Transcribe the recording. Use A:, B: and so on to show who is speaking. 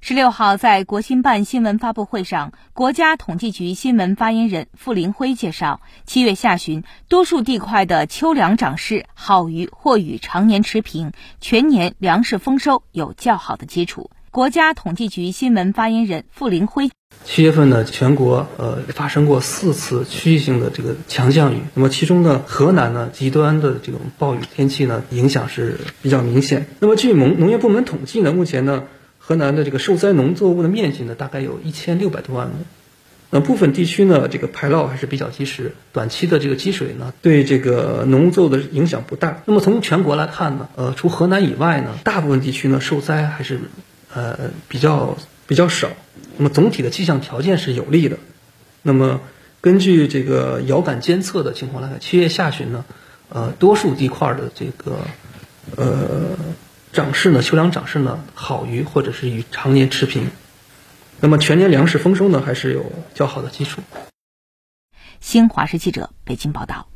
A: 十六号，在国新办新闻发布会上，国家统计局新闻发言人傅林辉介绍，七月下旬，多数地块的秋粮长势好于或与常年持平，全年粮食丰收有较好的基础。国家统计局新闻发言人傅林辉：
B: 七月份呢，全国呃发生过四次区域性的这个强降雨，那么其中呢，河南呢极端的这种暴雨天气呢影响是比较明显。那么据农农业部门统计呢，目前呢。河南的这个受灾农作物的面积呢，大概有一千六百多万亩。那部分地区呢，这个排涝还是比较及时，短期的这个积水呢，对这个农作物的影响不大。那么从全国来看呢，呃，除河南以外呢，大部分地区呢受灾还是呃比较比较少。那么总体的气象条件是有利的。那么根据这个遥感监测的情况来看，七月下旬呢，呃，多数地块的这个呃。长势呢，秋粮长势呢好于或者是与常年持平，那么全年粮食丰收呢还是有较好的基础。
A: 新华社记者北京报道。